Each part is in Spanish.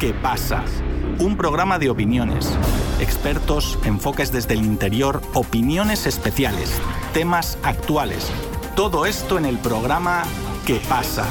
¿Qué pasa? Un programa de opiniones, expertos, enfoques desde el interior, opiniones especiales, temas actuales. Todo esto en el programa ¿Qué pasa?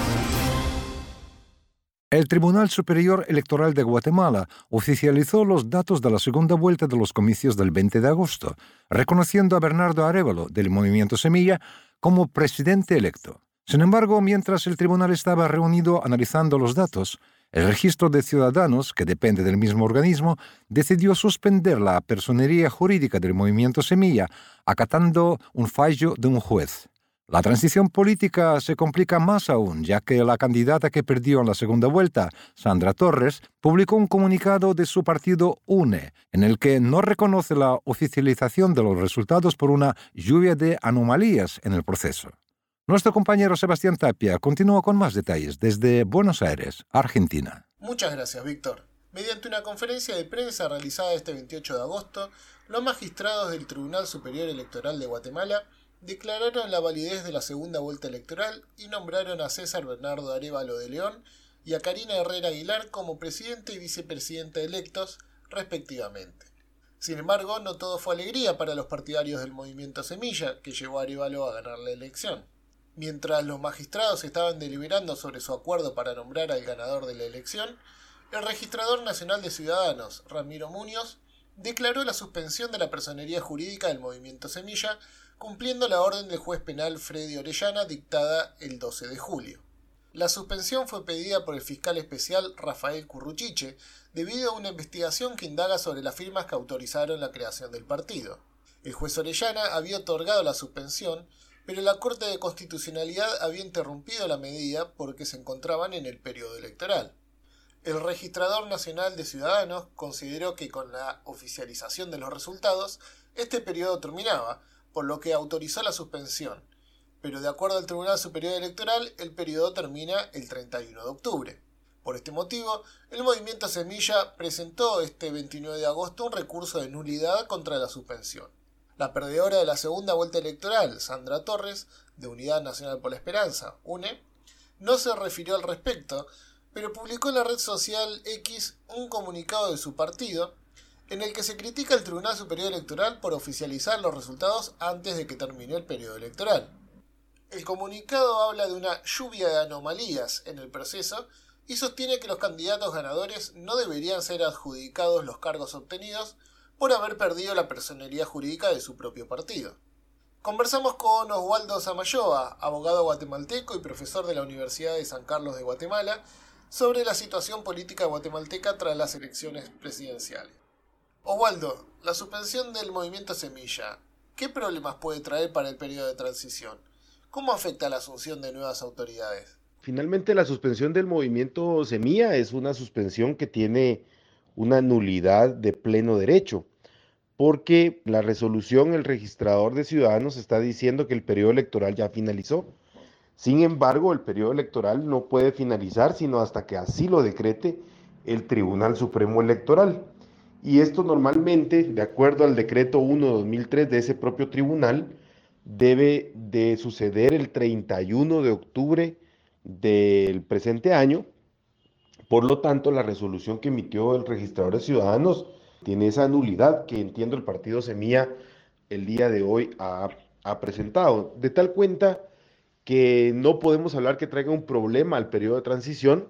El Tribunal Superior Electoral de Guatemala oficializó los datos de la segunda vuelta de los comicios del 20 de agosto, reconociendo a Bernardo Arevalo del Movimiento Semilla como presidente electo. Sin embargo, mientras el tribunal estaba reunido analizando los datos, el registro de ciudadanos, que depende del mismo organismo, decidió suspender la personería jurídica del movimiento Semilla, acatando un fallo de un juez. La transición política se complica más aún, ya que la candidata que perdió en la segunda vuelta, Sandra Torres, publicó un comunicado de su partido UNE, en el que no reconoce la oficialización de los resultados por una lluvia de anomalías en el proceso. Nuestro compañero Sebastián Tapia continúa con más detalles desde Buenos Aires, Argentina. Muchas gracias, Víctor. Mediante una conferencia de prensa realizada este 28 de agosto, los magistrados del Tribunal Superior Electoral de Guatemala declararon la validez de la segunda vuelta electoral y nombraron a César Bernardo Arevalo de León y a Karina Herrera Aguilar como presidente y vicepresidenta electos, respectivamente. Sin embargo, no todo fue alegría para los partidarios del movimiento Semilla, que llevó a Arevalo a ganar la elección. Mientras los magistrados estaban deliberando sobre su acuerdo para nombrar al ganador de la elección, el registrador nacional de ciudadanos, Ramiro Muñoz, declaró la suspensión de la personería jurídica del movimiento Semilla, cumpliendo la orden del juez penal Freddy Orellana dictada el 12 de julio. La suspensión fue pedida por el fiscal especial Rafael Curruchiche, debido a una investigación que indaga sobre las firmas que autorizaron la creación del partido. El juez Orellana había otorgado la suspensión pero la Corte de Constitucionalidad había interrumpido la medida porque se encontraban en el periodo electoral. El Registrador Nacional de Ciudadanos consideró que con la oficialización de los resultados, este periodo terminaba, por lo que autorizó la suspensión. Pero de acuerdo al Tribunal Superior Electoral, el periodo termina el 31 de octubre. Por este motivo, el movimiento Semilla presentó este 29 de agosto un recurso de nulidad contra la suspensión. La perdedora de la segunda vuelta electoral, Sandra Torres, de Unidad Nacional por la Esperanza, UNE, no se refirió al respecto, pero publicó en la red social X un comunicado de su partido en el que se critica al Tribunal Superior Electoral por oficializar los resultados antes de que termine el periodo electoral. El comunicado habla de una lluvia de anomalías en el proceso y sostiene que los candidatos ganadores no deberían ser adjudicados los cargos obtenidos por haber perdido la personería jurídica de su propio partido. Conversamos con Oswaldo Samayoa, abogado guatemalteco y profesor de la Universidad de San Carlos de Guatemala, sobre la situación política guatemalteca tras las elecciones presidenciales. Oswaldo, la suspensión del movimiento Semilla, ¿qué problemas puede traer para el periodo de transición? ¿Cómo afecta la asunción de nuevas autoridades? Finalmente, la suspensión del movimiento Semilla es una suspensión que tiene una nulidad de pleno derecho, porque la resolución, el registrador de ciudadanos está diciendo que el periodo electoral ya finalizó. Sin embargo, el periodo electoral no puede finalizar sino hasta que así lo decrete el Tribunal Supremo Electoral. Y esto normalmente, de acuerdo al decreto 1-2003 de ese propio tribunal, debe de suceder el 31 de octubre del presente año por lo tanto, la resolución que emitió el registrador de ciudadanos tiene esa nulidad que entiendo el partido Semilla el día de hoy ha, presentado. De tal cuenta que no podemos hablar que traiga un problema al periodo de transición,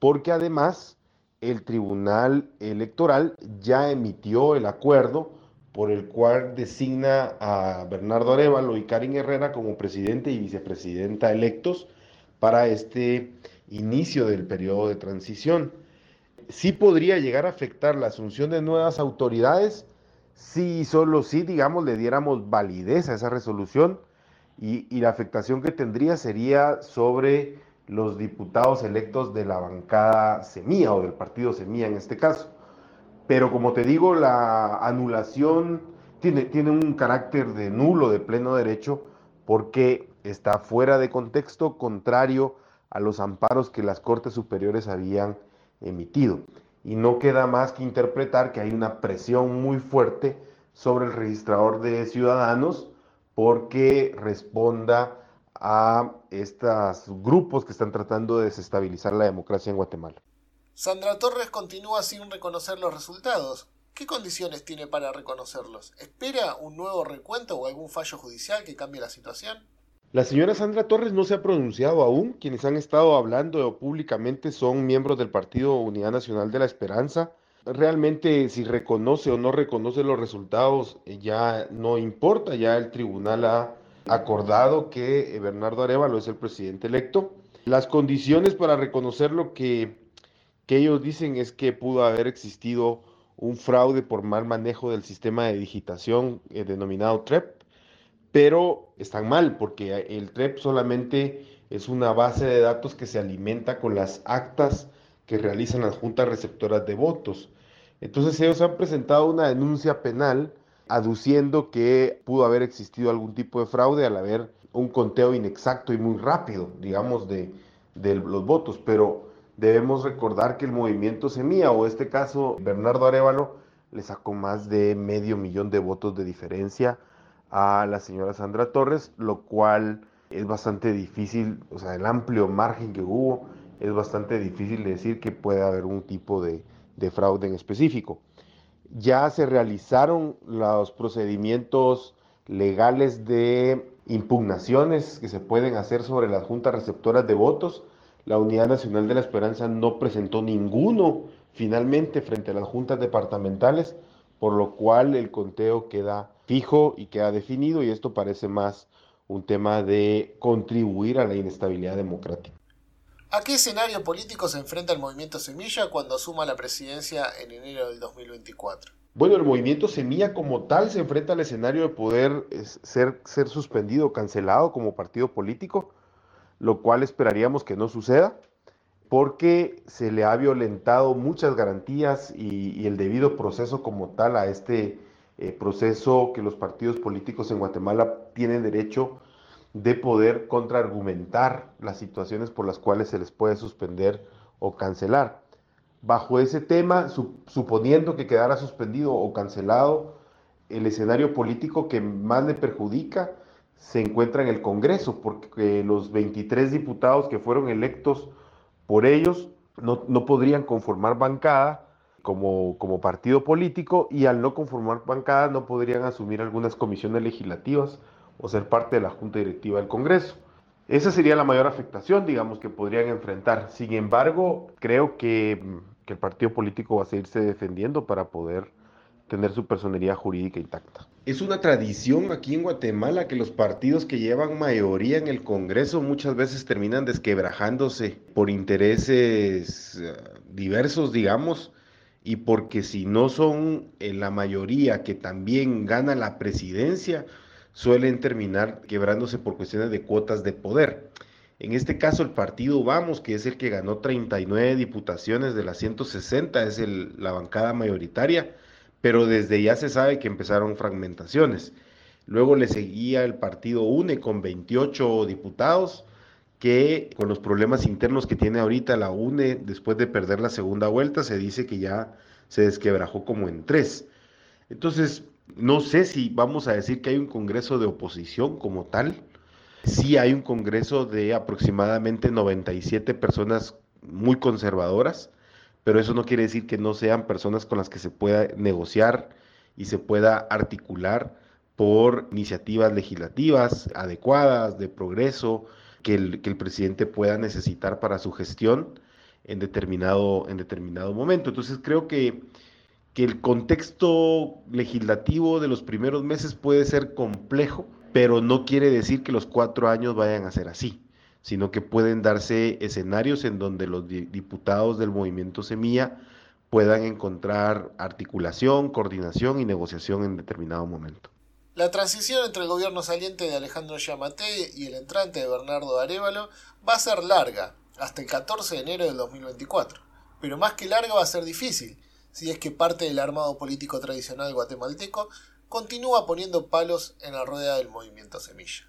porque además el Tribunal Electoral ya emitió el acuerdo por el cual designa a Bernardo Arevalo y Karin Herrera como presidente y vicepresidenta electos para este inicio del periodo de transición. Sí podría llegar a afectar la asunción de nuevas autoridades si solo si, digamos, le diéramos validez a esa resolución y, la afectación que tendría sería sobre los diputados electos de la bancada Semilla o del partido Semilla en este caso. Pero como te digo, la anulación tiene, tiene un carácter de nulo de pleno derecho porque está fuera de contexto, contrario a los amparos que las Cortes Superiores habían emitido. Y no queda más que interpretar que hay una presión muy fuerte sobre el registrador de ciudadanos porque responda a estos grupos que están tratando de desestabilizar la democracia en Guatemala. Sandra Torres continúa sin reconocer los resultados. ¿Qué condiciones tiene para reconocerlos? ¿Espera un nuevo recuento o algún fallo judicial que cambie la situación? La señora Sandra Torres no se ha pronunciado aún. Quienes han estado hablando públicamente son miembros del Partido Unidad Nacional de la Esperanza. Realmente si reconoce o no reconoce los resultados eh, ya no importa, ya el tribunal ha acordado que Bernardo Arevalo es el presidente electo. Las condiciones para reconocer lo que, que ellos dicen es que pudo haber existido un fraude por mal manejo del sistema de digitación eh, denominado TREP, pero están mal porque el TREP solamente es una base de datos que se alimenta con las actas que realizan las juntas receptoras de votos. Entonces ellos han presentado una denuncia penal aduciendo que pudo haber existido algún tipo de fraude al haber un conteo inexacto y muy rápido, digamos, de, los votos, pero debemos recordar que el movimiento Semilla, o este caso Bernardo Arevalo, le sacó más de medio millón de votos de diferencia a la señora Sandra Torres, lo cual es bastante difícil, o sea, el amplio margen que hubo, es bastante difícil decir que puede haber un tipo de, de fraude en específico. Ya se realizaron los procedimientos legales de impugnaciones que se pueden hacer sobre las juntas receptoras de votos la Unidad Nacional de la Esperanza no presentó ninguno finalmente frente a las juntas departamentales, por lo cual el conteo queda fijo y queda definido y esto parece más un tema de contribuir a la inestabilidad democrática. ¿A qué escenario político se enfrenta el movimiento Semilla cuando asuma la presidencia en enero del 2024? Bueno, el movimiento Semilla como tal se enfrenta al escenario de poder ser, ser suspendido o cancelado como partido político lo cual esperaríamos que no suceda, porque se le ha violentado muchas garantías y, el debido proceso como tal a este eh, proceso que los partidos políticos en Guatemala tienen derecho de poder contraargumentar las situaciones por las cuales se les puede suspender o cancelar. Bajo ese tema, suponiendo que quedara suspendido o cancelado, el escenario político que más le perjudica se encuentra en el Congreso, porque los 23 diputados que fueron electos por ellos no, podrían conformar bancada como, como partido político y al no conformar bancada no podrían asumir algunas comisiones legislativas o ser parte de la Junta Directiva del Congreso. Esa sería la mayor afectación, digamos, que podrían enfrentar. Sin embargo, creo que, que el partido político va a seguirse defendiendo para poder tener su personería jurídica intacta. Es una tradición aquí en Guatemala que los partidos que llevan mayoría en el Congreso muchas veces terminan desquebrajándose por intereses eh, diversos, digamos, y porque si no son en la mayoría que también gana la presidencia, suelen terminar quebrándose por cuestiones de cuotas de poder. En este caso, el partido Vamos, que es el que ganó 39 diputaciones de las 160, es la bancada mayoritaria, pero desde ya se sabe que empezaron fragmentaciones. Luego le seguía el partido UNE con 28 diputados, que con los problemas internos que tiene ahorita la UNE, después de perder la segunda vuelta, se dice que ya se desquebrajó como en tres. Entonces, no sé si vamos a decir que hay un Congreso de oposición como tal. Sí hay un Congreso de aproximadamente 97 personas muy conservadoras pero eso no quiere decir que no sean personas con las que se pueda negociar y se pueda articular por iniciativas legislativas adecuadas, de progreso, que el, que el presidente pueda necesitar para su gestión en determinado, en determinado momento. Entonces creo que, que el contexto legislativo de los primeros meses puede ser complejo, pero no quiere decir que los cuatro años vayan a ser así sino que pueden darse escenarios en donde los diputados del movimiento Semilla puedan encontrar articulación, coordinación y negociación en determinado momento. La transición entre el gobierno saliente de Alejandro Yamate y el entrante de Bernardo Arevalo va a ser larga, hasta el 14 de enero del 2024. Pero más que larga va a ser difícil, si es que parte del armado político tradicional guatemalteco continúa poniendo palos en la rueda del movimiento Semilla.